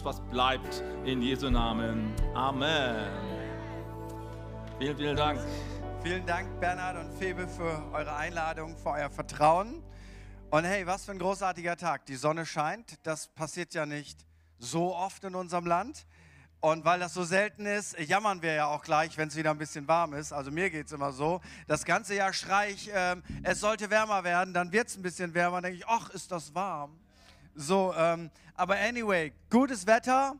ist, was bleibt. In Jesu Namen. Amen. Vielen, vielen Dank. Vielen Dank, Bernhard und Febe, für eure Einladung, für euer Vertrauen. Und hey, was für ein großartiger Tag. Die Sonne scheint. Das passiert ja nicht so oft in unserem Land. Und weil das so selten ist, jammern wir ja auch gleich, wenn es wieder ein bisschen warm ist. Also mir geht es immer so. Das ganze Jahr schrei ich, ähm, es sollte wärmer werden, dann wird es ein bisschen wärmer. Dann denke ich, ach, ist das warm. So, ähm, aber anyway, gutes Wetter,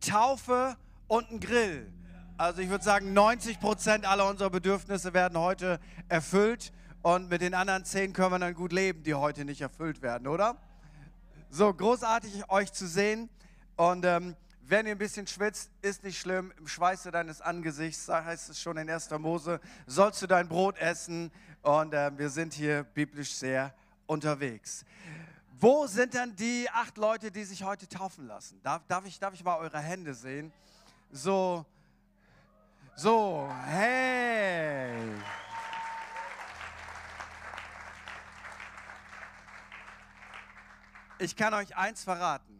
Taufe und ein Grill. Also ich würde sagen, 90 Prozent aller unserer Bedürfnisse werden heute erfüllt. Und mit den anderen 10 können wir dann gut leben, die heute nicht erfüllt werden, oder? So, großartig euch zu sehen. Und ähm, wenn ihr ein bisschen schwitzt, ist nicht schlimm. Im Schweiße deines Angesichts, heißt es schon in 1. Mose, sollst du dein Brot essen. Und äh, wir sind hier biblisch sehr unterwegs. Wo sind denn die acht Leute, die sich heute taufen lassen? Darf, darf, ich, darf ich mal eure Hände sehen? So, so, hey. Ich kann euch eins verraten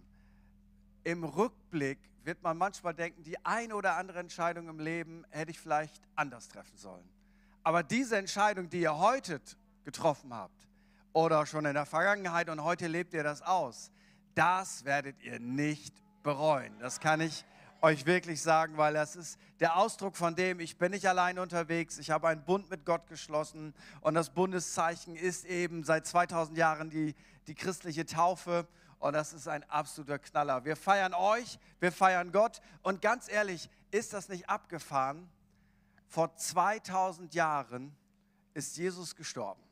im Rückblick wird man manchmal denken, die eine oder andere Entscheidung im Leben hätte ich vielleicht anders treffen sollen. Aber diese Entscheidung, die ihr heute getroffen habt oder schon in der Vergangenheit und heute lebt ihr das aus, das werdet ihr nicht bereuen. Das kann ich euch wirklich sagen, weil das ist der Ausdruck von dem, ich bin nicht allein unterwegs, ich habe einen Bund mit Gott geschlossen und das Bundeszeichen ist eben seit 2000 Jahren die, die christliche Taufe und das ist ein absoluter Knaller. Wir feiern euch, wir feiern Gott. Und ganz ehrlich, ist das nicht abgefahren? Vor 2000 Jahren ist Jesus gestorben.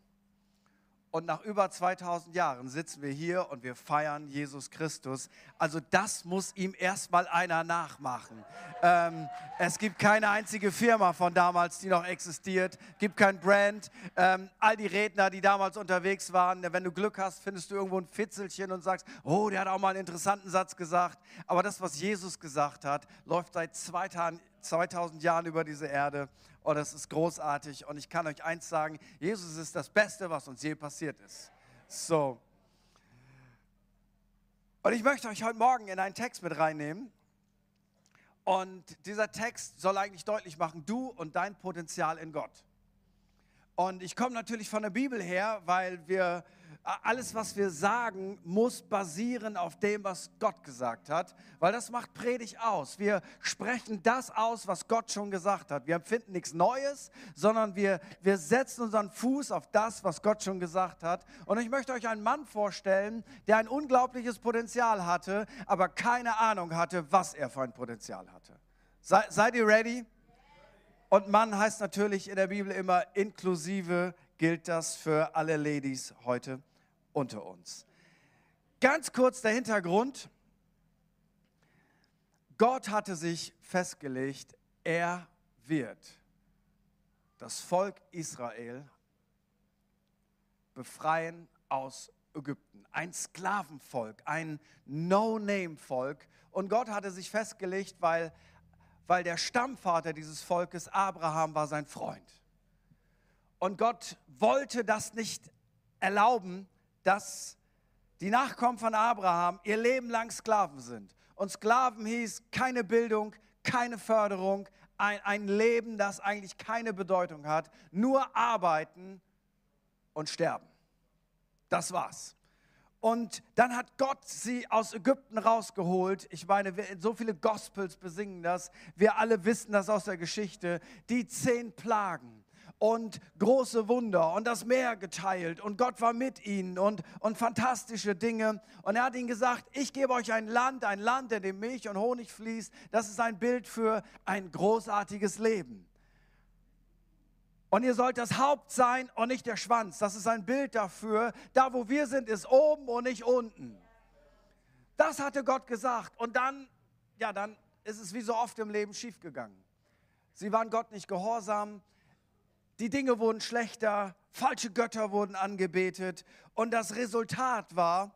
Und nach über 2000 Jahren sitzen wir hier und wir feiern Jesus Christus. Also das muss ihm erstmal einer nachmachen. Ähm, es gibt keine einzige Firma von damals, die noch existiert. gibt kein Brand. Ähm, all die Redner, die damals unterwegs waren, wenn du Glück hast, findest du irgendwo ein Fitzelchen und sagst, oh, der hat auch mal einen interessanten Satz gesagt. Aber das, was Jesus gesagt hat, läuft seit 2000 Jahren über diese Erde und das ist großartig. Und ich kann euch eins sagen, Jesus ist das Beste, was uns je passiert ist. So. Und ich möchte euch heute Morgen in einen Text mit reinnehmen. Und dieser Text soll eigentlich deutlich machen, du und dein Potenzial in Gott. Und ich komme natürlich von der Bibel her, weil wir alles, was wir sagen, muss basieren auf dem, was Gott gesagt hat, weil das macht Predigt aus. Wir sprechen das aus, was Gott schon gesagt hat. Wir empfinden nichts Neues, sondern wir, wir setzen unseren Fuß auf das, was Gott schon gesagt hat. Und ich möchte euch einen Mann vorstellen, der ein unglaubliches Potenzial hatte, aber keine Ahnung hatte, was er für ein Potenzial hatte. Sei, seid ihr ready? Und Mann heißt natürlich in der Bibel immer inklusive gilt das für alle Ladies heute unter uns. Ganz kurz der Hintergrund. Gott hatte sich festgelegt, er wird das Volk Israel befreien aus Ägypten. Ein Sklavenvolk, ein No-Name-Volk. Und Gott hatte sich festgelegt, weil, weil der Stammvater dieses Volkes, Abraham, war sein Freund. Und Gott wollte das nicht erlauben, dass die Nachkommen von Abraham ihr Leben lang Sklaven sind. Und Sklaven hieß keine Bildung, keine Förderung, ein, ein Leben, das eigentlich keine Bedeutung hat, nur arbeiten und sterben. Das war's. Und dann hat Gott sie aus Ägypten rausgeholt. Ich meine, so viele Gospels besingen das. Wir alle wissen das aus der Geschichte. Die zehn Plagen und große Wunder und das Meer geteilt und Gott war mit ihnen und, und fantastische Dinge. Und er hat ihnen gesagt, ich gebe euch ein Land, ein Land, in dem Milch und Honig fließt. Das ist ein Bild für ein großartiges Leben. Und ihr sollt das Haupt sein und nicht der Schwanz. Das ist ein Bild dafür. Da, wo wir sind, ist oben und nicht unten. Das hatte Gott gesagt. Und dann, ja, dann ist es wie so oft im Leben schiefgegangen. Sie waren Gott nicht gehorsam. Die Dinge wurden schlechter, falsche Götter wurden angebetet und das Resultat war,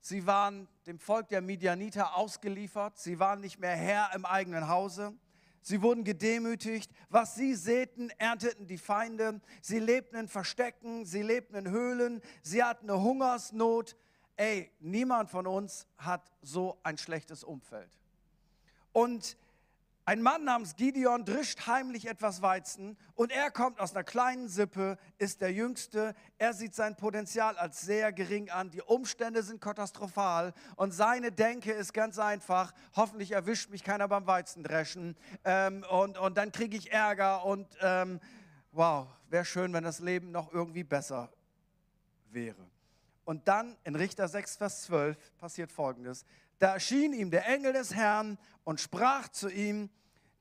sie waren dem Volk der Midianiter ausgeliefert, sie waren nicht mehr Herr im eigenen Hause. Sie wurden gedemütigt. Was sie säten, ernteten die Feinde. Sie lebten in Verstecken, sie lebten in Höhlen, sie hatten eine Hungersnot. ey, niemand von uns hat so ein schlechtes Umfeld. Und ein Mann namens Gideon drischt heimlich etwas Weizen und er kommt aus einer kleinen Sippe, ist der Jüngste. Er sieht sein Potenzial als sehr gering an. Die Umstände sind katastrophal und seine Denke ist ganz einfach: hoffentlich erwischt mich keiner beim Weizendreschen ähm, und, und dann kriege ich Ärger und ähm, wow, wäre schön, wenn das Leben noch irgendwie besser wäre. Und dann in Richter 6, Vers 12 passiert Folgendes. Da erschien ihm der Engel des Herrn und sprach zu ihm,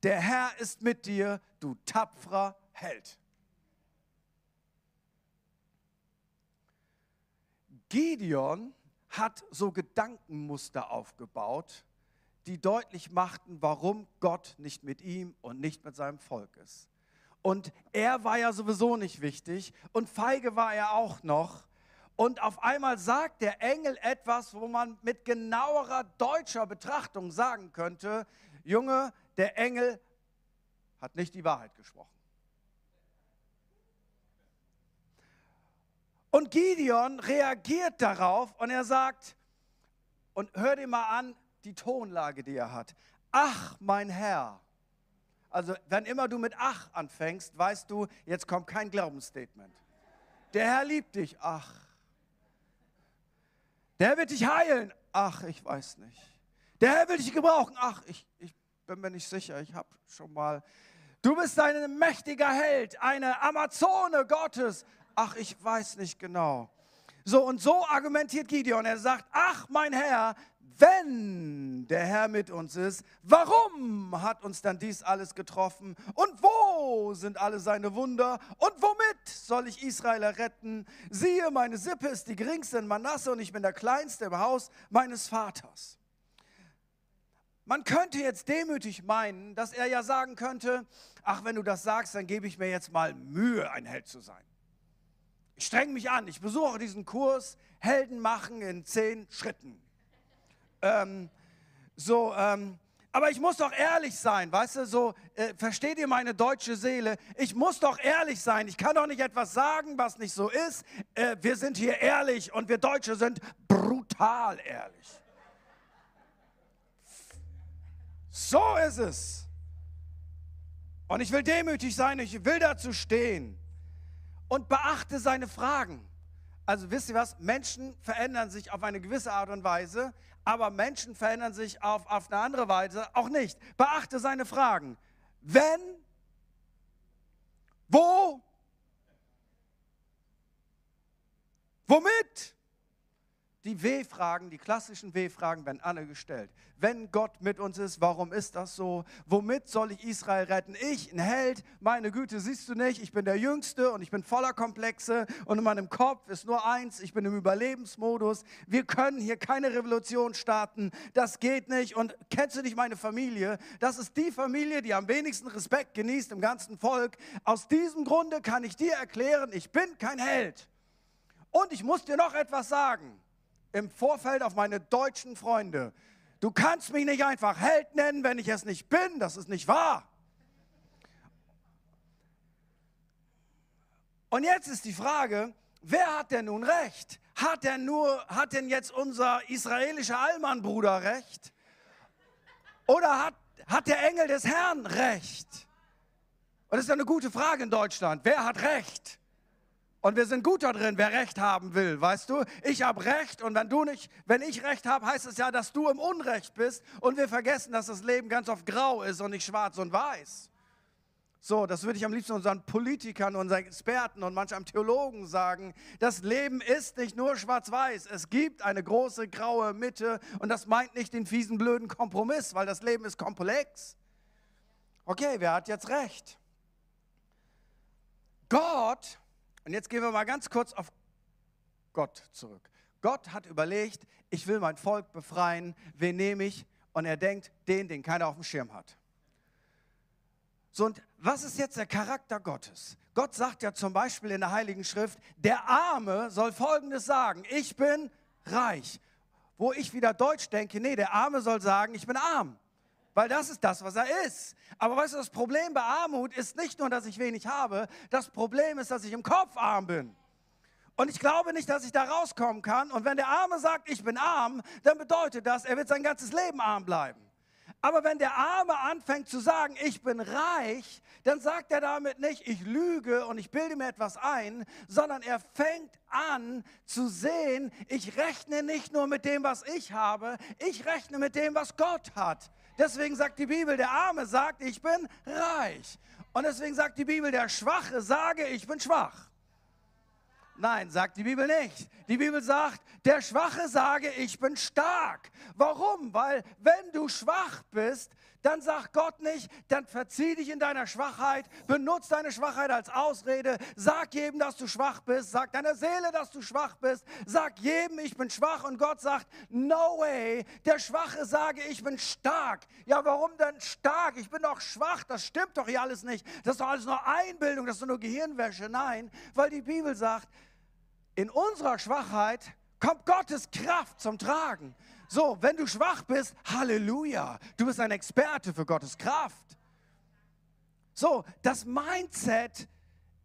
der Herr ist mit dir, du tapferer Held. Gideon hat so Gedankenmuster aufgebaut, die deutlich machten, warum Gott nicht mit ihm und nicht mit seinem Volk ist. Und er war ja sowieso nicht wichtig und feige war er auch noch. Und auf einmal sagt der Engel etwas, wo man mit genauerer deutscher Betrachtung sagen könnte, Junge, der Engel hat nicht die Wahrheit gesprochen. Und Gideon reagiert darauf und er sagt, und hör dir mal an, die Tonlage, die er hat. Ach, mein Herr. Also, wenn immer du mit Ach anfängst, weißt du, jetzt kommt kein Glaubensstatement. Der Herr liebt dich. Ach. Der Herr wird dich heilen. Ach, ich weiß nicht. Der Herr will dich gebrauchen. Ach, ich, ich bin mir nicht sicher. Ich habe schon mal. Du bist ein mächtiger Held, eine Amazone Gottes. Ach, ich weiß nicht genau. So und so argumentiert Gideon. Er sagt: Ach, mein Herr, wenn der Herr mit uns ist, warum hat uns dann dies alles getroffen? Und wo sind alle seine Wunder? Und womit soll ich Israel erretten? Siehe, meine Sippe ist die geringste in Manasse und ich bin der Kleinste im Haus meines Vaters. Man könnte jetzt demütig meinen, dass er ja sagen könnte, ach, wenn du das sagst, dann gebe ich mir jetzt mal Mühe, ein Held zu sein. Ich streng mich an, ich besuche diesen Kurs Helden machen in zehn Schritten. Ähm, so, ähm, aber ich muss doch ehrlich sein, weißt du, so, äh, versteht ihr meine deutsche Seele? Ich muss doch ehrlich sein. Ich kann doch nicht etwas sagen, was nicht so ist. Äh, wir sind hier ehrlich und wir Deutsche sind brutal ehrlich. So ist es. Und ich will demütig sein, ich will dazu stehen. Und beachte seine Fragen. Also wisst ihr was? Menschen verändern sich auf eine gewisse Art und Weise, aber Menschen verändern sich auf, auf eine andere Weise auch nicht. Beachte seine Fragen. Wenn, wo, womit? Die W-Fragen, die klassischen W-Fragen werden alle gestellt. Wenn Gott mit uns ist, warum ist das so? Womit soll ich Israel retten? Ich, ein Held, meine Güte, siehst du nicht, ich bin der Jüngste und ich bin voller Komplexe und in meinem Kopf ist nur eins, ich bin im Überlebensmodus. Wir können hier keine Revolution starten, das geht nicht. Und kennst du nicht meine Familie? Das ist die Familie, die am wenigsten Respekt genießt im ganzen Volk. Aus diesem Grunde kann ich dir erklären, ich bin kein Held. Und ich muss dir noch etwas sagen im Vorfeld auf meine deutschen Freunde. Du kannst mich nicht einfach Held nennen, wenn ich es nicht bin. Das ist nicht wahr. Und jetzt ist die Frage, wer hat denn nun recht? Hat denn nur, hat denn jetzt unser israelischer Allmann-Bruder recht? Oder hat, hat der Engel des Herrn recht? Und das ist eine gute Frage in Deutschland. Wer hat recht? Und wir sind gut da drin, wer Recht haben will, weißt du? Ich habe Recht und wenn du nicht, wenn ich Recht habe, heißt es ja, dass du im Unrecht bist und wir vergessen, dass das Leben ganz oft grau ist und nicht schwarz und weiß. So, das würde ich am liebsten unseren Politikern, unseren Experten und manchem Theologen sagen. Das Leben ist nicht nur schwarz-weiß. Es gibt eine große graue Mitte und das meint nicht den fiesen, blöden Kompromiss, weil das Leben ist komplex. Okay, wer hat jetzt recht? Gott und jetzt gehen wir mal ganz kurz auf Gott zurück. Gott hat überlegt, ich will mein Volk befreien, wen nehme ich? Und er denkt, den, den keiner auf dem Schirm hat. So, und was ist jetzt der Charakter Gottes? Gott sagt ja zum Beispiel in der Heiligen Schrift, der Arme soll Folgendes sagen, ich bin reich. Wo ich wieder Deutsch denke, nee, der Arme soll sagen, ich bin arm weil das ist das, was er ist. Aber weißt du, das Problem bei Armut ist nicht nur, dass ich wenig habe, das Problem ist, dass ich im Kopf arm bin. Und ich glaube nicht, dass ich da rauskommen kann. Und wenn der Arme sagt, ich bin arm, dann bedeutet das, er wird sein ganzes Leben arm bleiben. Aber wenn der Arme anfängt zu sagen, ich bin reich, dann sagt er damit nicht, ich lüge und ich bilde mir etwas ein, sondern er fängt an zu sehen, ich rechne nicht nur mit dem, was ich habe, ich rechne mit dem, was Gott hat. Deswegen sagt die Bibel, der Arme sagt, ich bin reich. Und deswegen sagt die Bibel, der Schwache sage, ich bin schwach. Nein, sagt die Bibel nicht. Die Bibel sagt, der Schwache sage, ich bin stark. Warum? Weil wenn du schwach bist, dann sagt Gott nicht, dann verzieh dich in deiner Schwachheit, benutze deine Schwachheit als Ausrede, sag jedem, dass du schwach bist, sag deiner Seele, dass du schwach bist, sag jedem, ich bin schwach und Gott sagt, no way, der Schwache sage, ich bin stark. Ja, warum denn stark? Ich bin doch schwach, das stimmt doch hier alles nicht. Das ist doch alles nur Einbildung, das ist nur Gehirnwäsche. Nein, weil die Bibel sagt, in unserer Schwachheit kommt Gottes Kraft zum Tragen. So, wenn du schwach bist, Halleluja, du bist ein Experte für Gottes Kraft. So, das Mindset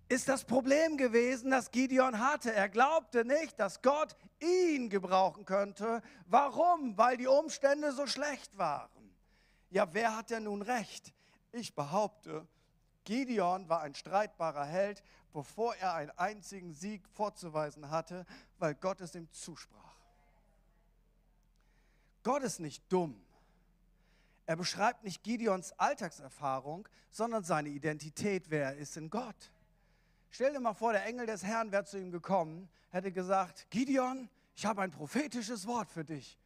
ist das Problem gewesen, das Gideon hatte. Er glaubte nicht, dass Gott ihn gebrauchen könnte. Warum? Weil die Umstände so schlecht waren. Ja, wer hat denn nun recht? Ich behaupte, Gideon war ein streitbarer Held, bevor er einen einzigen Sieg vorzuweisen hatte, weil Gott es ihm zusprach. Gott ist nicht dumm. Er beschreibt nicht Gideons Alltagserfahrung, sondern seine Identität, wer er ist in Gott. Stell dir mal vor, der Engel des Herrn wäre zu ihm gekommen, hätte gesagt, Gideon, ich habe ein prophetisches Wort für dich.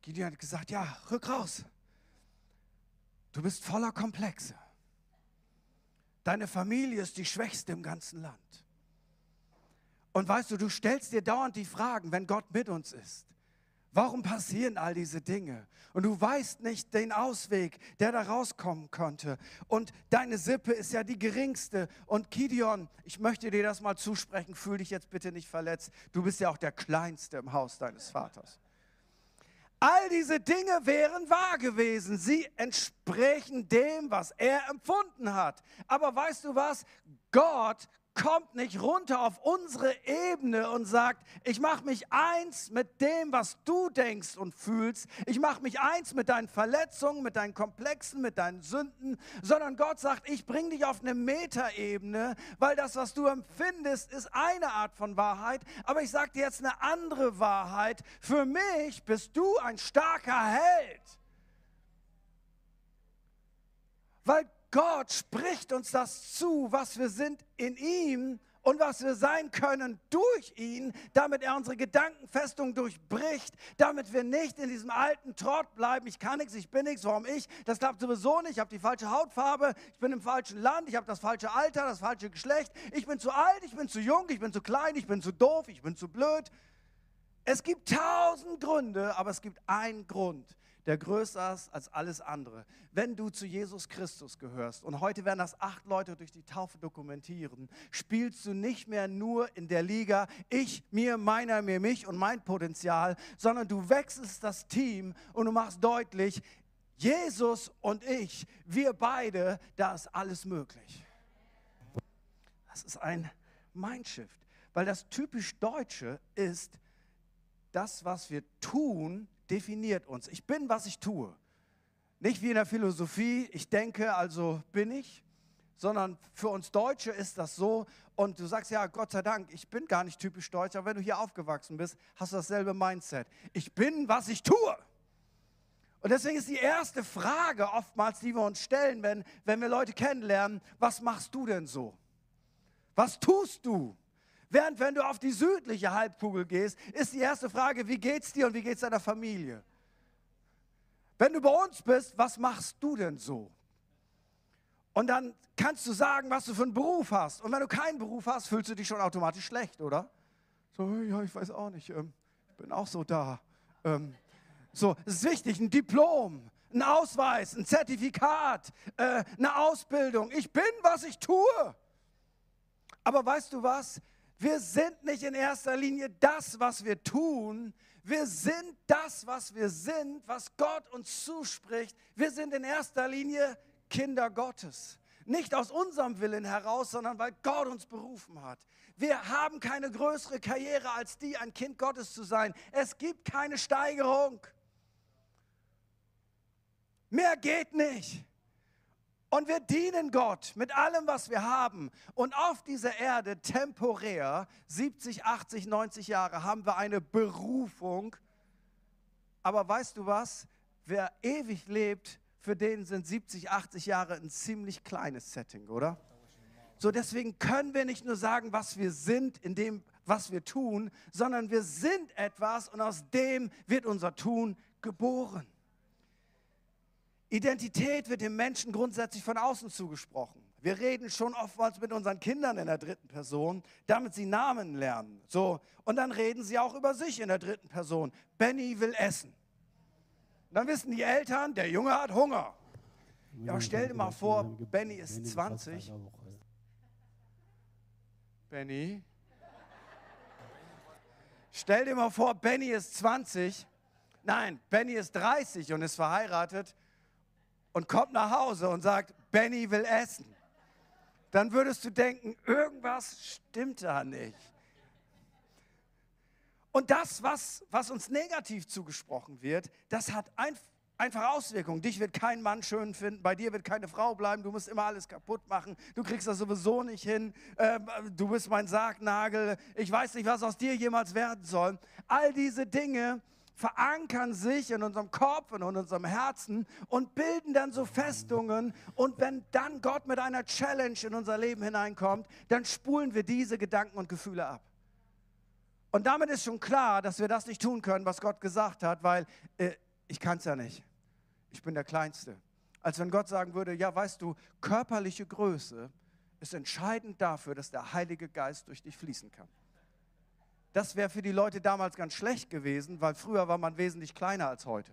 Gideon hat gesagt, ja, rück raus. Du bist voller Komplexe. Deine Familie ist die schwächste im ganzen Land. Und weißt du, du stellst dir dauernd die Fragen, wenn Gott mit uns ist. Warum passieren all diese Dinge? Und du weißt nicht den Ausweg, der da rauskommen könnte. Und deine Sippe ist ja die geringste. Und Gideon, ich möchte dir das mal zusprechen, fühl dich jetzt bitte nicht verletzt. Du bist ja auch der Kleinste im Haus deines Vaters. All diese Dinge wären wahr gewesen. Sie entsprechen dem, was er empfunden hat. Aber weißt du was? Gott kommt nicht runter auf unsere Ebene und sagt, ich mache mich eins mit dem, was du denkst und fühlst. Ich mache mich eins mit deinen Verletzungen, mit deinen Komplexen, mit deinen Sünden, sondern Gott sagt, ich bringe dich auf eine Metaebene, weil das, was du empfindest, ist eine Art von Wahrheit, aber ich sage dir jetzt eine andere Wahrheit. Für mich bist du ein starker Held. Weil Gott spricht uns das zu, was wir sind in ihm und was wir sein können durch ihn, damit er unsere Gedankenfestung durchbricht, damit wir nicht in diesem alten Trott bleiben. Ich kann nichts, ich bin nichts, warum ich? Das klappt sowieso nicht. Ich habe die falsche Hautfarbe, ich bin im falschen Land, ich habe das falsche Alter, das falsche Geschlecht. Ich bin zu alt, ich bin zu jung, ich bin zu klein, ich bin zu doof, ich bin zu blöd. Es gibt tausend Gründe, aber es gibt einen Grund der größer ist als alles andere. Wenn du zu Jesus Christus gehörst, und heute werden das acht Leute durch die Taufe dokumentieren, spielst du nicht mehr nur in der Liga ich, mir, meiner, mir, mich und mein Potenzial, sondern du wechselst das Team und du machst deutlich, Jesus und ich, wir beide, da ist alles möglich. Das ist ein Mindshift, weil das typisch Deutsche ist, das, was wir tun, definiert uns. Ich bin, was ich tue. Nicht wie in der Philosophie, ich denke, also bin ich, sondern für uns Deutsche ist das so. Und du sagst, ja, Gott sei Dank, ich bin gar nicht typisch deutsch, aber wenn du hier aufgewachsen bist, hast du dasselbe Mindset. Ich bin, was ich tue. Und deswegen ist die erste Frage oftmals, die wir uns stellen, wenn, wenn wir Leute kennenlernen, was machst du denn so? Was tust du? Während wenn du auf die südliche Halbkugel gehst, ist die erste Frage, wie geht's dir und wie geht's deiner Familie? Wenn du bei uns bist, was machst du denn so? Und dann kannst du sagen, was du für einen Beruf hast. Und wenn du keinen Beruf hast, fühlst du dich schon automatisch schlecht, oder? So, ja, ich weiß auch nicht. Ähm, ich bin auch so da. Ähm, so, es ist wichtig, ein Diplom, ein Ausweis, ein Zertifikat, äh, eine Ausbildung. Ich bin, was ich tue. Aber weißt du was? Wir sind nicht in erster Linie das, was wir tun. Wir sind das, was wir sind, was Gott uns zuspricht. Wir sind in erster Linie Kinder Gottes. Nicht aus unserem Willen heraus, sondern weil Gott uns berufen hat. Wir haben keine größere Karriere als die, ein Kind Gottes zu sein. Es gibt keine Steigerung. Mehr geht nicht. Und wir dienen Gott mit allem, was wir haben. Und auf dieser Erde temporär, 70, 80, 90 Jahre, haben wir eine Berufung. Aber weißt du was? Wer ewig lebt, für den sind 70, 80 Jahre ein ziemlich kleines Setting, oder? So, deswegen können wir nicht nur sagen, was wir sind in dem, was wir tun, sondern wir sind etwas und aus dem wird unser Tun geboren. Identität wird dem Menschen grundsätzlich von außen zugesprochen. Wir reden schon oftmals mit unseren Kindern in der dritten Person, damit sie Namen lernen. So, und dann reden sie auch über sich in der dritten Person. Benny will essen. dann wissen die Eltern, der Junge hat Hunger. Ja, stell dir mal vor, Benny ist 20. Benny. Stell dir mal vor, Benny ist 20. Nein, Benny ist 30 und ist verheiratet und kommt nach Hause und sagt, Benny will essen, dann würdest du denken, irgendwas stimmt da nicht. Und das, was, was uns negativ zugesprochen wird, das hat ein, einfach Auswirkungen. Dich wird kein Mann schön finden, bei dir wird keine Frau bleiben, du musst immer alles kaputt machen, du kriegst das sowieso nicht hin, äh, du bist mein Sargnagel, ich weiß nicht, was aus dir jemals werden soll. All diese Dinge verankern sich in unserem Kopf und in unserem Herzen und bilden dann so Festungen. Und wenn dann Gott mit einer Challenge in unser Leben hineinkommt, dann spulen wir diese Gedanken und Gefühle ab. Und damit ist schon klar, dass wir das nicht tun können, was Gott gesagt hat, weil äh, ich kann es ja nicht. Ich bin der Kleinste. Als wenn Gott sagen würde, ja, weißt du, körperliche Größe ist entscheidend dafür, dass der Heilige Geist durch dich fließen kann. Das wäre für die Leute damals ganz schlecht gewesen, weil früher war man wesentlich kleiner als heute.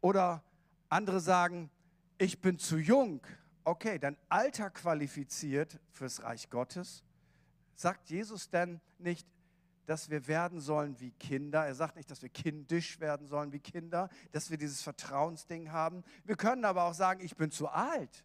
Oder andere sagen, ich bin zu jung. Okay, dann Alter qualifiziert fürs Reich Gottes. Sagt Jesus denn nicht, dass wir werden sollen wie Kinder? Er sagt nicht, dass wir kindisch werden sollen wie Kinder, dass wir dieses Vertrauensding haben. Wir können aber auch sagen, ich bin zu alt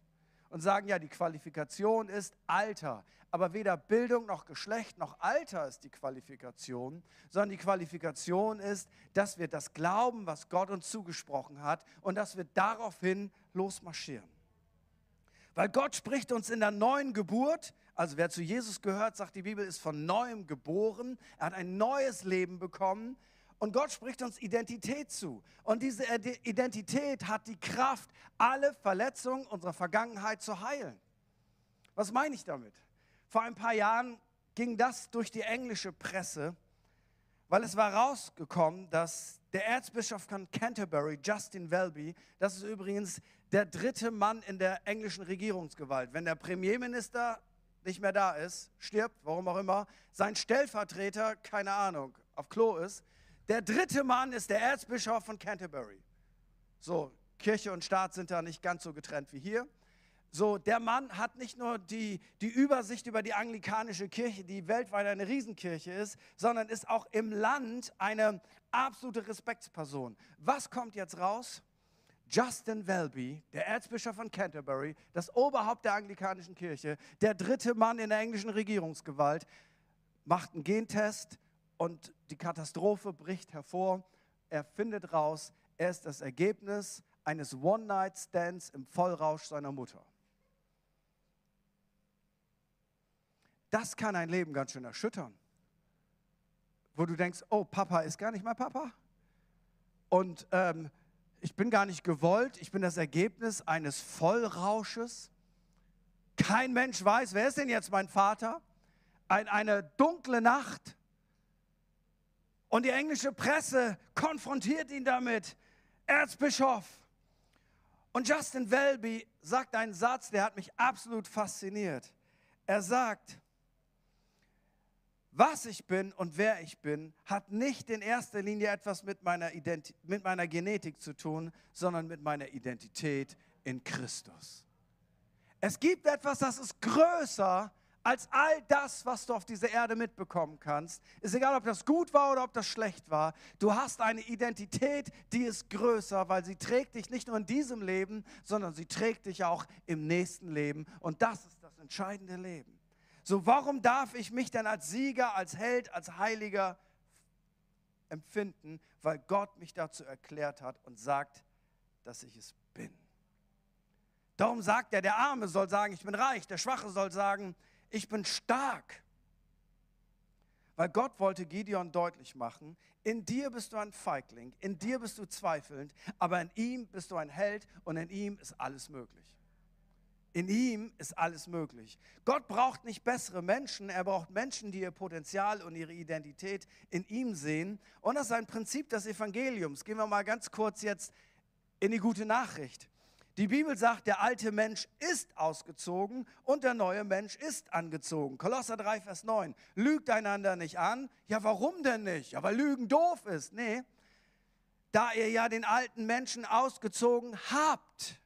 und sagen, ja, die Qualifikation ist Alter. Aber weder Bildung noch Geschlecht noch Alter ist die Qualifikation, sondern die Qualifikation ist, dass wir das glauben, was Gott uns zugesprochen hat und dass wir daraufhin losmarschieren. Weil Gott spricht uns in der neuen Geburt, also wer zu Jesus gehört, sagt die Bibel, ist von neuem geboren, er hat ein neues Leben bekommen und Gott spricht uns Identität zu. Und diese Identität hat die Kraft, alle Verletzungen unserer Vergangenheit zu heilen. Was meine ich damit? Vor ein paar Jahren ging das durch die englische Presse, weil es war rausgekommen, dass der Erzbischof von Canterbury, Justin Welby, das ist übrigens der dritte Mann in der englischen Regierungsgewalt. Wenn der Premierminister nicht mehr da ist, stirbt, warum auch immer, sein Stellvertreter, keine Ahnung, auf Klo ist, der dritte Mann ist der Erzbischof von Canterbury. So, Kirche und Staat sind da nicht ganz so getrennt wie hier. So, der Mann hat nicht nur die, die Übersicht über die anglikanische Kirche, die weltweit eine Riesenkirche ist, sondern ist auch im Land eine absolute Respektsperson. Was kommt jetzt raus? Justin Welby, der Erzbischof von Canterbury, das Oberhaupt der anglikanischen Kirche, der dritte Mann in der englischen Regierungsgewalt, macht einen Gentest und die Katastrophe bricht hervor. Er findet raus, er ist das Ergebnis eines One-Night-Stands im Vollrausch seiner Mutter. Das kann ein Leben ganz schön erschüttern. Wo du denkst, oh, Papa ist gar nicht mein Papa. Und ähm, ich bin gar nicht gewollt, ich bin das Ergebnis eines Vollrausches. Kein Mensch weiß, wer ist denn jetzt mein Vater? Ein, eine dunkle Nacht. Und die englische Presse konfrontiert ihn damit. Erzbischof. Und Justin Welby sagt einen Satz, der hat mich absolut fasziniert. Er sagt, was ich bin und wer ich bin, hat nicht in erster Linie etwas mit meiner, Ident mit meiner Genetik zu tun, sondern mit meiner Identität in Christus. Es gibt etwas, das ist größer als all das, was du auf dieser Erde mitbekommen kannst. Ist egal, ob das gut war oder ob das schlecht war. Du hast eine Identität, die ist größer, weil sie trägt dich nicht nur in diesem Leben, sondern sie trägt dich auch im nächsten Leben. Und das ist das entscheidende Leben. So, warum darf ich mich denn als Sieger, als Held, als Heiliger empfinden? Weil Gott mich dazu erklärt hat und sagt, dass ich es bin. Darum sagt er, der Arme soll sagen, ich bin reich, der Schwache soll sagen, ich bin stark. Weil Gott wollte Gideon deutlich machen, in dir bist du ein Feigling, in dir bist du zweifelnd, aber in ihm bist du ein Held und in ihm ist alles möglich. In ihm ist alles möglich. Gott braucht nicht bessere Menschen, er braucht Menschen, die ihr Potenzial und ihre Identität in ihm sehen. Und das ist ein Prinzip des Evangeliums. Gehen wir mal ganz kurz jetzt in die gute Nachricht. Die Bibel sagt, der alte Mensch ist ausgezogen und der neue Mensch ist angezogen. Kolosser 3, Vers 9. Lügt einander nicht an. Ja, warum denn nicht? Ja, weil Lügen doof ist. Nee, da ihr ja den alten Menschen ausgezogen habt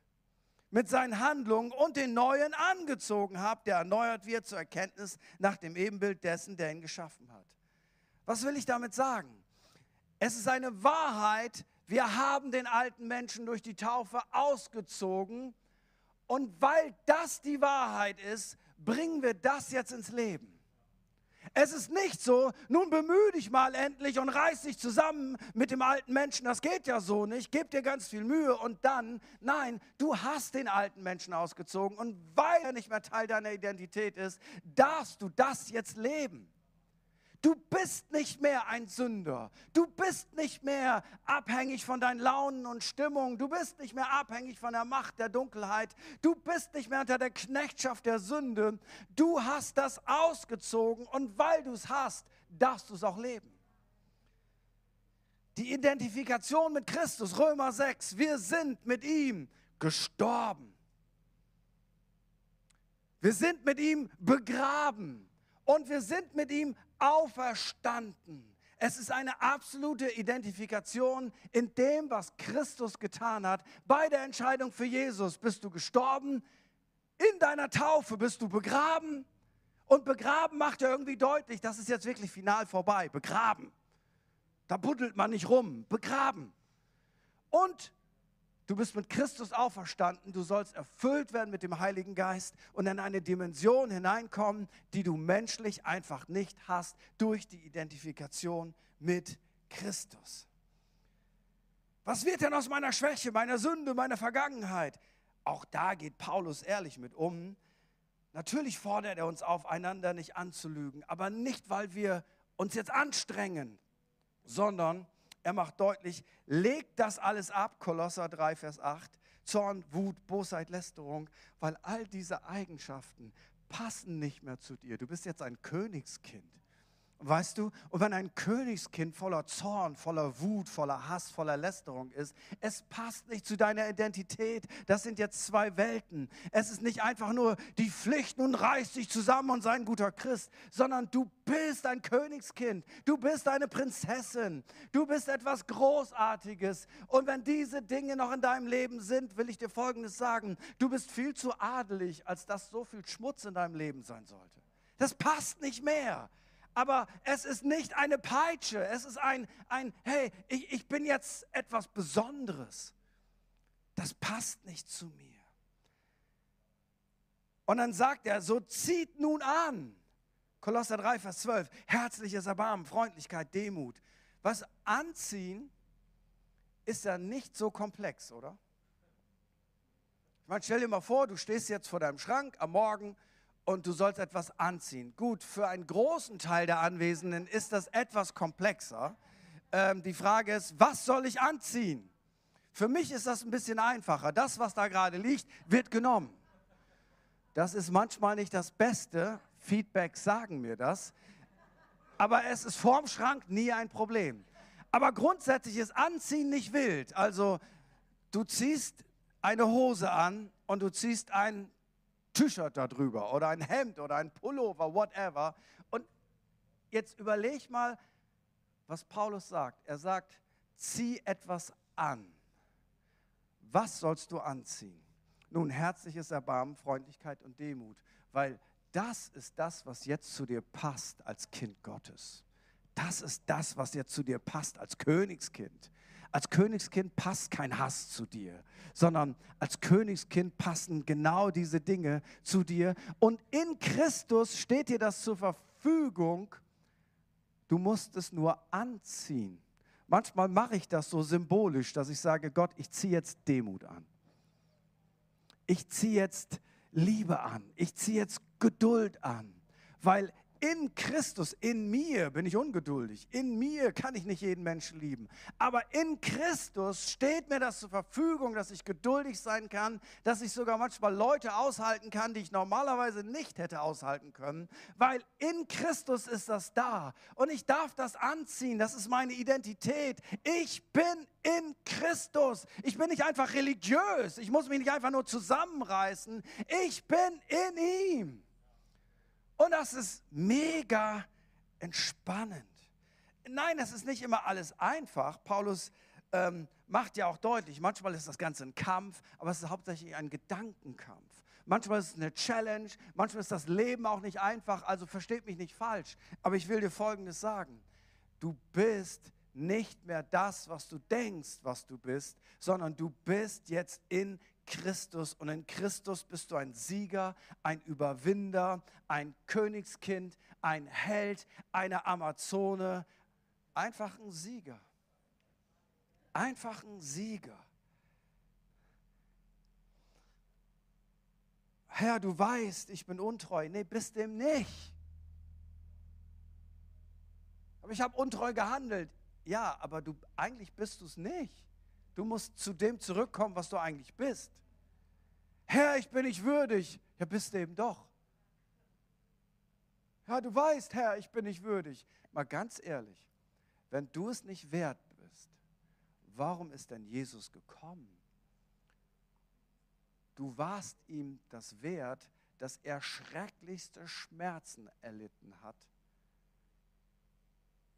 mit seinen Handlungen und den neuen angezogen habt, der erneuert wird zur Erkenntnis nach dem Ebenbild dessen, der ihn geschaffen hat. Was will ich damit sagen? Es ist eine Wahrheit, wir haben den alten Menschen durch die Taufe ausgezogen. Und weil das die Wahrheit ist, bringen wir das jetzt ins Leben. Es ist nicht so, nun bemühe dich mal endlich und reiß dich zusammen mit dem alten Menschen. Das geht ja so nicht. Gib dir ganz viel Mühe und dann, nein, du hast den alten Menschen ausgezogen und weil er nicht mehr Teil deiner Identität ist, darfst du das jetzt leben. Du bist nicht mehr ein Sünder. Du bist nicht mehr abhängig von deinen Launen und Stimmungen. Du bist nicht mehr abhängig von der Macht der Dunkelheit. Du bist nicht mehr unter der Knechtschaft der Sünde. Du hast das ausgezogen und weil du es hast, darfst du es auch leben. Die Identifikation mit Christus, Römer 6, wir sind mit ihm gestorben. Wir sind mit ihm begraben und wir sind mit ihm auferstanden. Es ist eine absolute Identifikation in dem, was Christus getan hat. Bei der Entscheidung für Jesus bist du gestorben, in deiner Taufe bist du begraben. Und begraben macht ja irgendwie deutlich, das ist jetzt wirklich final vorbei. Begraben. Da buddelt man nicht rum. Begraben. Und Du bist mit Christus auferstanden, du sollst erfüllt werden mit dem Heiligen Geist und in eine Dimension hineinkommen, die du menschlich einfach nicht hast durch die Identifikation mit Christus. Was wird denn aus meiner Schwäche, meiner Sünde, meiner Vergangenheit? Auch da geht Paulus ehrlich mit um. Natürlich fordert er uns auf, einander nicht anzulügen, aber nicht, weil wir uns jetzt anstrengen, sondern er macht deutlich, legt das alles ab, Kolosser 3, Vers 8, Zorn, Wut, Bosheit, Lästerung, weil all diese Eigenschaften passen nicht mehr zu dir. Du bist jetzt ein Königskind. Weißt du, und wenn ein Königskind voller Zorn, voller Wut, voller Hass, voller Lästerung ist, es passt nicht zu deiner Identität. Das sind jetzt zwei Welten. Es ist nicht einfach nur die Pflicht, nun reiß dich zusammen und sei ein guter Christ, sondern du bist ein Königskind. Du bist eine Prinzessin. Du bist etwas Großartiges. Und wenn diese Dinge noch in deinem Leben sind, will ich dir Folgendes sagen. Du bist viel zu adelig, als dass so viel Schmutz in deinem Leben sein sollte. Das passt nicht mehr aber es ist nicht eine Peitsche. Es ist ein, ein hey, ich, ich bin jetzt etwas Besonderes. Das passt nicht zu mir. Und dann sagt er, so zieht nun an. Kolosser 3, Vers 12. Herzliches Erbarmen, Freundlichkeit, Demut. Was anziehen ist ja nicht so komplex, oder? Ich meine, stell dir mal vor, du stehst jetzt vor deinem Schrank am Morgen und du sollst etwas anziehen. Gut, für einen großen Teil der Anwesenden ist das etwas komplexer. Ähm, die Frage ist, was soll ich anziehen? Für mich ist das ein bisschen einfacher. Das, was da gerade liegt, wird genommen. Das ist manchmal nicht das Beste. Feedbacks sagen mir das. Aber es ist vorm Schrank nie ein Problem. Aber grundsätzlich ist Anziehen nicht wild. Also du ziehst eine Hose an und du ziehst ein T-Shirt darüber oder ein Hemd oder ein Pullover, whatever. Und jetzt überleg mal, was Paulus sagt. Er sagt, zieh etwas an. Was sollst du anziehen? Nun, herzliches Erbarmen, Freundlichkeit und Demut, weil das ist das, was jetzt zu dir passt als Kind Gottes. Das ist das, was jetzt zu dir passt als Königskind. Als Königskind passt kein Hass zu dir, sondern als Königskind passen genau diese Dinge zu dir. Und in Christus steht dir das zur Verfügung. Du musst es nur anziehen. Manchmal mache ich das so symbolisch, dass ich sage, Gott, ich ziehe jetzt Demut an. Ich ziehe jetzt Liebe an. Ich ziehe jetzt Geduld an. Weil in Christus, in mir bin ich ungeduldig. In mir kann ich nicht jeden Menschen lieben. Aber in Christus steht mir das zur Verfügung, dass ich geduldig sein kann, dass ich sogar manchmal Leute aushalten kann, die ich normalerweise nicht hätte aushalten können. Weil in Christus ist das da. Und ich darf das anziehen. Das ist meine Identität. Ich bin in Christus. Ich bin nicht einfach religiös. Ich muss mich nicht einfach nur zusammenreißen. Ich bin in ihm. Und das ist mega entspannend. Nein, das ist nicht immer alles einfach. Paulus ähm, macht ja auch deutlich, manchmal ist das Ganze ein Kampf, aber es ist hauptsächlich ein Gedankenkampf. Manchmal ist es eine Challenge, manchmal ist das Leben auch nicht einfach, also versteht mich nicht falsch. Aber ich will dir Folgendes sagen. Du bist nicht mehr das, was du denkst, was du bist, sondern du bist jetzt in Christus und in Christus bist du ein Sieger, ein Überwinder, ein Königskind, ein Held, eine Amazone, einfach ein Sieger. Einfach ein Sieger. Herr, du weißt, ich bin untreu. Nee, bist dem nicht. Aber ich habe untreu gehandelt. Ja, aber du eigentlich bist du es nicht. Du musst zu dem zurückkommen, was du eigentlich bist. Herr, ich bin nicht würdig. Ja, bist du eben doch. Ja, du weißt, Herr, ich bin nicht würdig. Mal ganz ehrlich, wenn du es nicht wert bist, warum ist denn Jesus gekommen? Du warst ihm das wert, dass er schrecklichste Schmerzen erlitten hat,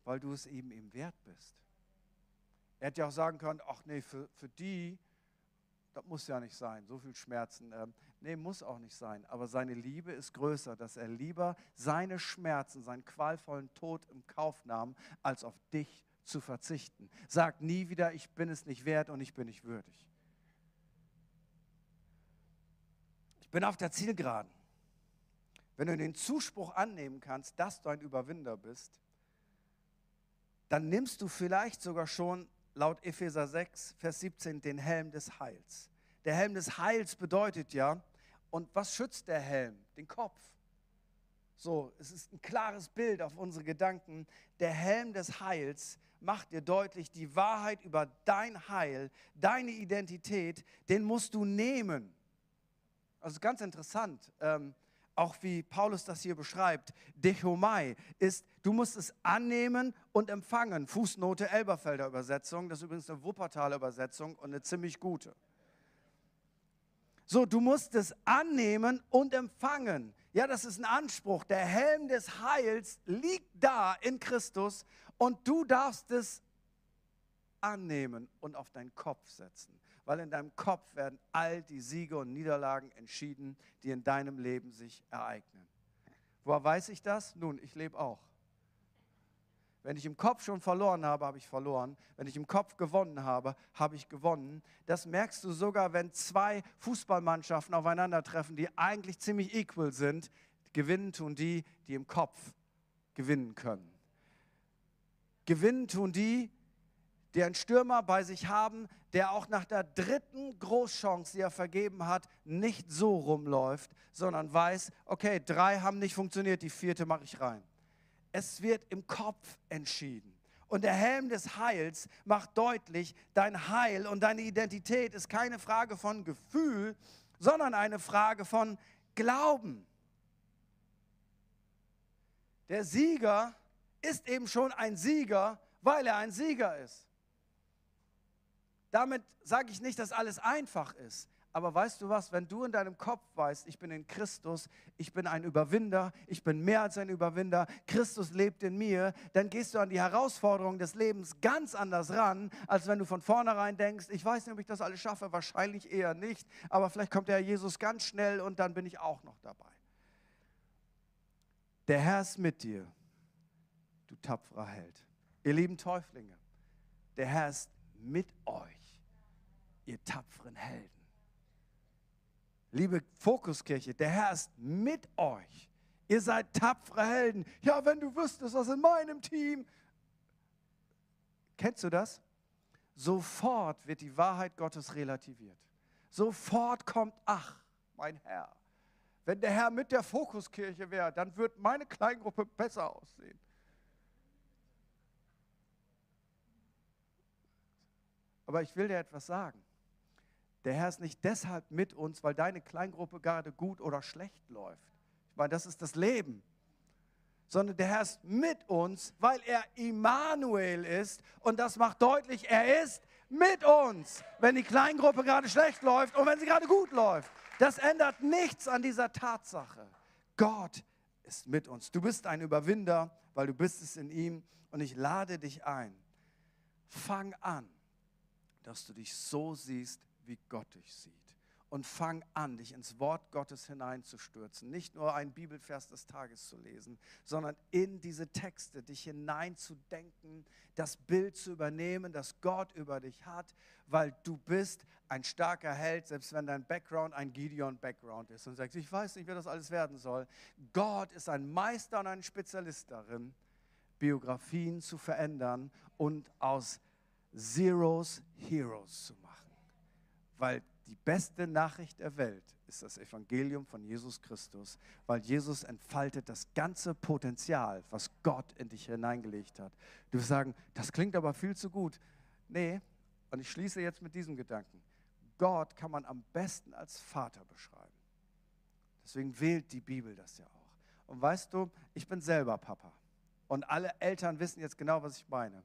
weil du es eben ihm wert bist. Er hätte ja auch sagen können, ach nee, für, für die, das muss ja nicht sein, so viel Schmerzen. Ähm, nee, muss auch nicht sein. Aber seine Liebe ist größer, dass er lieber seine Schmerzen, seinen qualvollen Tod im Kauf nahm, als auf dich zu verzichten. Sag nie wieder, ich bin es nicht wert und ich bin nicht würdig. Ich bin auf der Zielgeraden. Wenn du den Zuspruch annehmen kannst, dass du ein Überwinder bist, dann nimmst du vielleicht sogar schon laut Epheser 6, Vers 17 den Helm des Heils. Der Helm des Heils bedeutet ja, und was schützt der Helm? Den Kopf. So, es ist ein klares Bild auf unsere Gedanken. Der Helm des Heils macht dir deutlich, die Wahrheit über dein Heil, deine Identität, den musst du nehmen. Also ganz interessant. Ähm, auch wie Paulus das hier beschreibt, Dechomai ist, du musst es annehmen und empfangen. Fußnote Elberfelder Übersetzung, das ist übrigens eine Wuppertaler Übersetzung und eine ziemlich gute. So, du musst es annehmen und empfangen. Ja, das ist ein Anspruch. Der Helm des Heils liegt da in Christus und du darfst es annehmen und auf deinen Kopf setzen weil in deinem Kopf werden all die Siege und Niederlagen entschieden, die in deinem Leben sich ereignen. Woher weiß ich das? Nun, ich lebe auch. Wenn ich im Kopf schon verloren habe, habe ich verloren. Wenn ich im Kopf gewonnen habe, habe ich gewonnen. Das merkst du sogar, wenn zwei Fußballmannschaften aufeinandertreffen, die eigentlich ziemlich equal sind. Gewinnen tun die, die im Kopf gewinnen können. Gewinnen tun die, die einen Stürmer bei sich haben, der auch nach der dritten Großchance, die er vergeben hat, nicht so rumläuft, sondern weiß, okay, drei haben nicht funktioniert, die vierte mache ich rein. Es wird im Kopf entschieden. Und der Helm des Heils macht deutlich, dein Heil und deine Identität ist keine Frage von Gefühl, sondern eine Frage von Glauben. Der Sieger ist eben schon ein Sieger, weil er ein Sieger ist. Damit sage ich nicht, dass alles einfach ist. Aber weißt du was, wenn du in deinem Kopf weißt, ich bin in Christus, ich bin ein Überwinder, ich bin mehr als ein Überwinder, Christus lebt in mir, dann gehst du an die Herausforderungen des Lebens ganz anders ran, als wenn du von vornherein denkst, ich weiß nicht, ob ich das alles schaffe, wahrscheinlich eher nicht, aber vielleicht kommt der Jesus ganz schnell und dann bin ich auch noch dabei. Der Herr ist mit dir, du tapferer Held. Ihr lieben Täuflinge, der Herr ist mit euch, ihr tapferen Helden. Liebe Fokuskirche, der Herr ist mit euch. Ihr seid tapfere Helden. Ja, wenn du wüsstest, was in meinem Team. Kennst du das? Sofort wird die Wahrheit Gottes relativiert. Sofort kommt, ach, mein Herr. Wenn der Herr mit der Fokuskirche wäre, dann wird meine Kleingruppe besser aussehen. Aber ich will dir etwas sagen. Der Herr ist nicht deshalb mit uns, weil deine Kleingruppe gerade gut oder schlecht läuft. Ich meine, das ist das Leben. Sondern der Herr ist mit uns, weil er Immanuel ist. Und das macht deutlich, er ist mit uns, wenn die Kleingruppe gerade schlecht läuft und wenn sie gerade gut läuft. Das ändert nichts an dieser Tatsache. Gott ist mit uns. Du bist ein Überwinder, weil du bist es in ihm. Und ich lade dich ein. Fang an, dass du dich so siehst, wie Gott dich sieht. Und fang an, dich ins Wort Gottes hineinzustürzen. Nicht nur einen Bibelvers des Tages zu lesen, sondern in diese Texte dich hineinzudenken, das Bild zu übernehmen, das Gott über dich hat, weil du bist ein starker Held, selbst wenn dein Background ein Gideon-Background ist und sagst, ich weiß nicht, wer das alles werden soll. Gott ist ein Meister und ein Spezialist darin, Biografien zu verändern und aus Zeros Heroes zu machen. Weil die beste Nachricht der Welt ist das Evangelium von Jesus Christus, weil Jesus entfaltet das ganze Potenzial, was Gott in dich hineingelegt hat. Du wirst sagen, das klingt aber viel zu gut. Nee, und ich schließe jetzt mit diesem Gedanken. Gott kann man am besten als Vater beschreiben. Deswegen wählt die Bibel das ja auch. Und weißt du, ich bin selber Papa. Und alle Eltern wissen jetzt genau, was ich meine.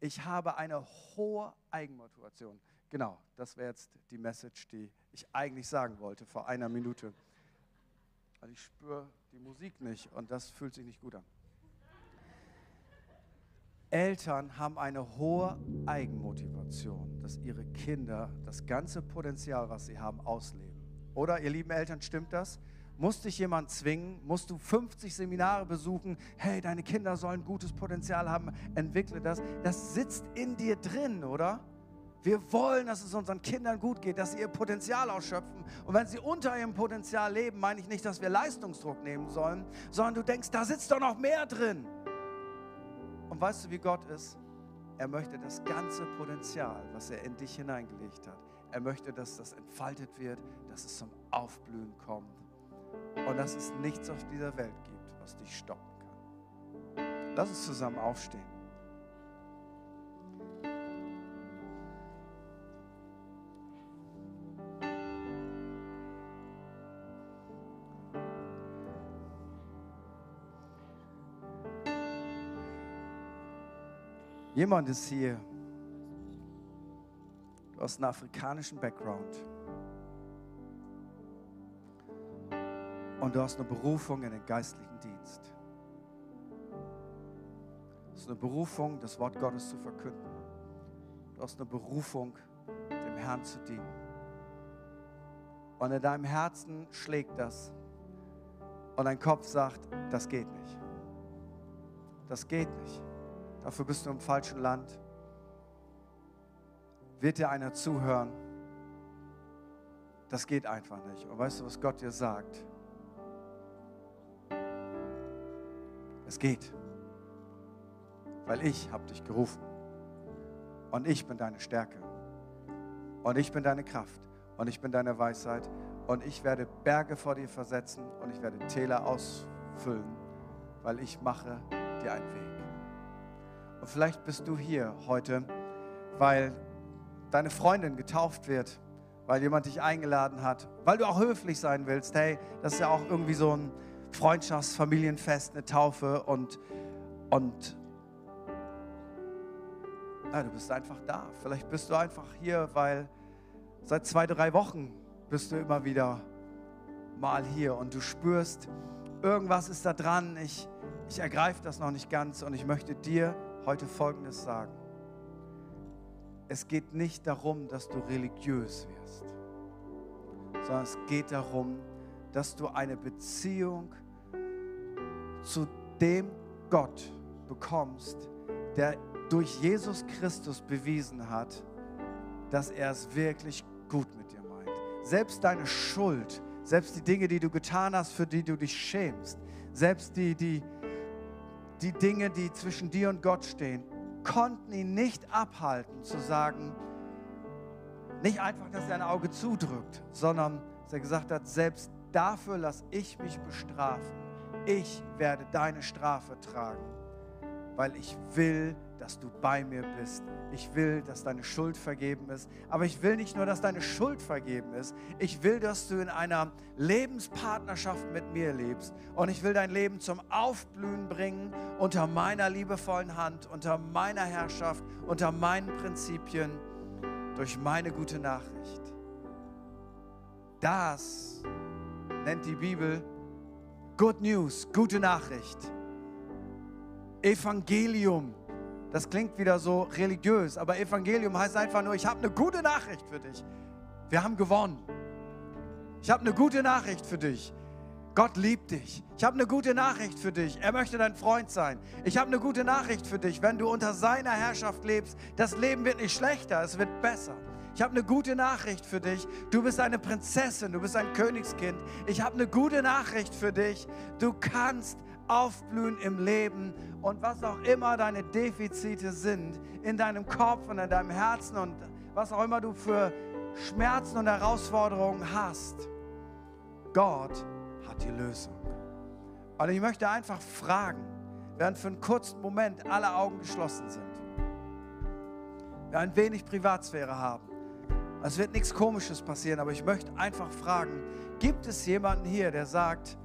Ich habe eine hohe Eigenmotivation. Genau, das wäre jetzt die Message, die ich eigentlich sagen wollte vor einer Minute. Also ich spüre die Musik nicht und das fühlt sich nicht gut an. Eltern haben eine hohe Eigenmotivation, dass ihre Kinder das ganze Potenzial, was sie haben, ausleben. Oder ihr lieben Eltern, stimmt das? Muss dich jemand zwingen? Musst du 50 Seminare besuchen? Hey, deine Kinder sollen gutes Potenzial haben, entwickle das. Das sitzt in dir drin, oder? Wir wollen, dass es unseren Kindern gut geht, dass sie ihr Potenzial ausschöpfen. Und wenn sie unter ihrem Potenzial leben, meine ich nicht, dass wir Leistungsdruck nehmen sollen, sondern du denkst, da sitzt doch noch mehr drin. Und weißt du, wie Gott ist? Er möchte das ganze Potenzial, was er in dich hineingelegt hat, er möchte, dass das entfaltet wird, dass es zum Aufblühen kommt und dass es nichts auf dieser Welt gibt, was dich stoppen kann. Lass uns zusammen aufstehen. Jemand ist hier, du hast einen afrikanischen Background und du hast eine Berufung in den geistlichen Dienst. Du hast eine Berufung, das Wort Gottes zu verkünden. Du hast eine Berufung, dem Herrn zu dienen. Und in deinem Herzen schlägt das. Und dein Kopf sagt, das geht nicht. Das geht nicht. Dafür bist du im falschen Land. Wird dir einer zuhören? Das geht einfach nicht. Und weißt du, was Gott dir sagt? Es geht. Weil ich habe dich gerufen. Und ich bin deine Stärke. Und ich bin deine Kraft. Und ich bin deine Weisheit. Und ich werde Berge vor dir versetzen und ich werde Täler ausfüllen, weil ich mache dir einen Weg. Und vielleicht bist du hier heute, weil deine Freundin getauft wird, weil jemand dich eingeladen hat, weil du auch höflich sein willst. Hey, das ist ja auch irgendwie so ein Freundschaftsfamilienfest, eine Taufe und, und ja, du bist einfach da. Vielleicht bist du einfach hier, weil seit zwei, drei Wochen bist du immer wieder mal hier und du spürst, irgendwas ist da dran. Ich, ich ergreife das noch nicht ganz und ich möchte dir heute Folgendes sagen. Es geht nicht darum, dass du religiös wirst, sondern es geht darum, dass du eine Beziehung zu dem Gott bekommst, der durch Jesus Christus bewiesen hat, dass er es wirklich gut mit dir meint. Selbst deine Schuld, selbst die Dinge, die du getan hast, für die du dich schämst, selbst die, die, die Dinge, die zwischen dir und Gott stehen, konnten ihn nicht abhalten zu sagen, nicht einfach, dass er ein Auge zudrückt, sondern dass er gesagt hat, selbst dafür lasse ich mich bestrafen. Ich werde deine Strafe tragen, weil ich will, dass du bei mir bist. Ich will, dass deine Schuld vergeben ist. Aber ich will nicht nur, dass deine Schuld vergeben ist. Ich will, dass du in einer Lebenspartnerschaft mit mir lebst. Und ich will dein Leben zum Aufblühen bringen unter meiner liebevollen Hand, unter meiner Herrschaft, unter meinen Prinzipien, durch meine gute Nachricht. Das nennt die Bibel Good News, gute Nachricht. Evangelium das klingt wieder so religiös, aber Evangelium heißt einfach nur, ich habe eine gute Nachricht für dich. Wir haben gewonnen. Ich habe eine gute Nachricht für dich. Gott liebt dich. Ich habe eine gute Nachricht für dich. Er möchte dein Freund sein. Ich habe eine gute Nachricht für dich. Wenn du unter seiner Herrschaft lebst, das Leben wird nicht schlechter, es wird besser. Ich habe eine gute Nachricht für dich. Du bist eine Prinzessin, du bist ein Königskind. Ich habe eine gute Nachricht für dich. Du kannst aufblühen im Leben und was auch immer deine Defizite sind in deinem Kopf und in deinem Herzen und was auch immer du für Schmerzen und Herausforderungen hast. Gott hat die Lösung. Und ich möchte einfach fragen, während für einen kurzen Moment alle Augen geschlossen sind, wir ein wenig Privatsphäre haben. Es wird nichts Komisches passieren, aber ich möchte einfach fragen, gibt es jemanden hier, der sagt,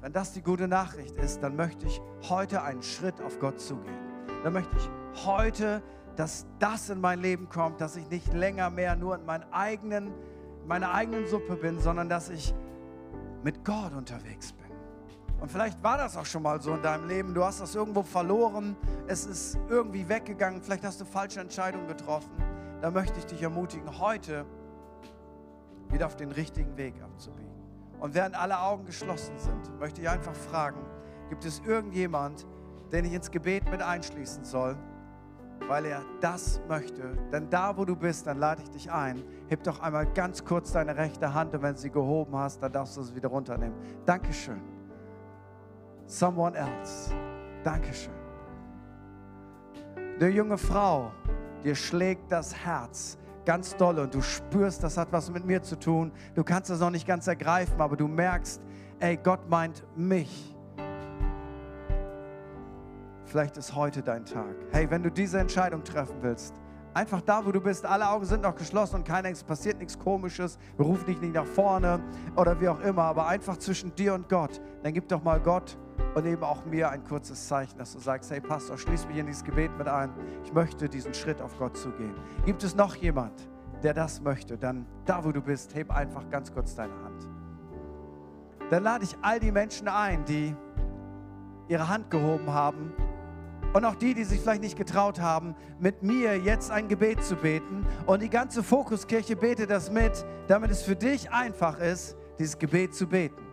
wenn das die gute Nachricht ist, dann möchte ich heute einen Schritt auf Gott zugehen. Dann möchte ich heute, dass das in mein Leben kommt, dass ich nicht länger mehr nur in meinen eigenen, meiner eigenen Suppe bin, sondern dass ich mit Gott unterwegs bin. Und vielleicht war das auch schon mal so in deinem Leben. Du hast das irgendwo verloren, es ist irgendwie weggegangen, vielleicht hast du falsche Entscheidungen getroffen. Da möchte ich dich ermutigen, heute wieder auf den richtigen Weg abzubiegen. Und während alle Augen geschlossen sind, möchte ich einfach fragen, gibt es irgendjemand, den ich ins Gebet mit einschließen soll, weil er das möchte? Denn da, wo du bist, dann lade ich dich ein. Heb doch einmal ganz kurz deine rechte Hand und wenn sie gehoben hast, dann darfst du sie wieder runternehmen. Dankeschön. Someone else. Dankeschön. Eine junge Frau, dir schlägt das Herz ganz doll und du spürst, das hat was mit mir zu tun. Du kannst es noch nicht ganz ergreifen, aber du merkst, ey, Gott meint mich. Vielleicht ist heute dein Tag. Hey, wenn du diese Entscheidung treffen willst, einfach da, wo du bist, alle Augen sind noch geschlossen und keiner, es passiert nichts Komisches, rufen dich nicht nach vorne oder wie auch immer, aber einfach zwischen dir und Gott, dann gib doch mal Gott und eben auch mir ein kurzes Zeichen, dass du sagst, hey Pastor, schließ mich in dieses Gebet mit ein. Ich möchte diesen Schritt auf Gott zugehen. Gibt es noch jemand, der das möchte? Dann da, wo du bist, heb einfach ganz kurz deine Hand. Dann lade ich all die Menschen ein, die ihre Hand gehoben haben und auch die, die sich vielleicht nicht getraut haben, mit mir jetzt ein Gebet zu beten. Und die ganze Fokuskirche betet das mit, damit es für dich einfach ist, dieses Gebet zu beten.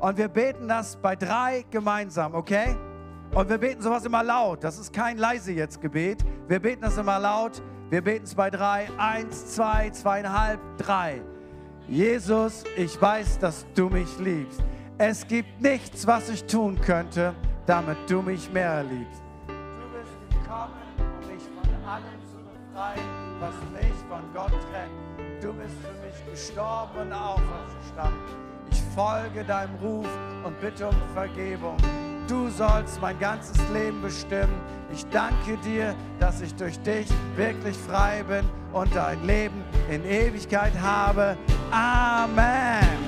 Und wir beten das bei drei gemeinsam, okay? Und wir beten sowas immer laut. Das ist kein leise jetzt Gebet. Wir beten das immer laut. Wir beten es bei drei. Eins, zwei, zweieinhalb, drei. Jesus, ich weiß, dass du mich liebst. Es gibt nichts, was ich tun könnte, damit du mich mehr liebst. Du bist gekommen, um mich von allem zu befreien, was mich von Gott trennt. Du bist für mich gestorben und auferstanden. Ich folge deinem Ruf und bitte um Vergebung. Du sollst mein ganzes Leben bestimmen. Ich danke dir, dass ich durch dich wirklich frei bin und ein Leben in Ewigkeit habe. Amen.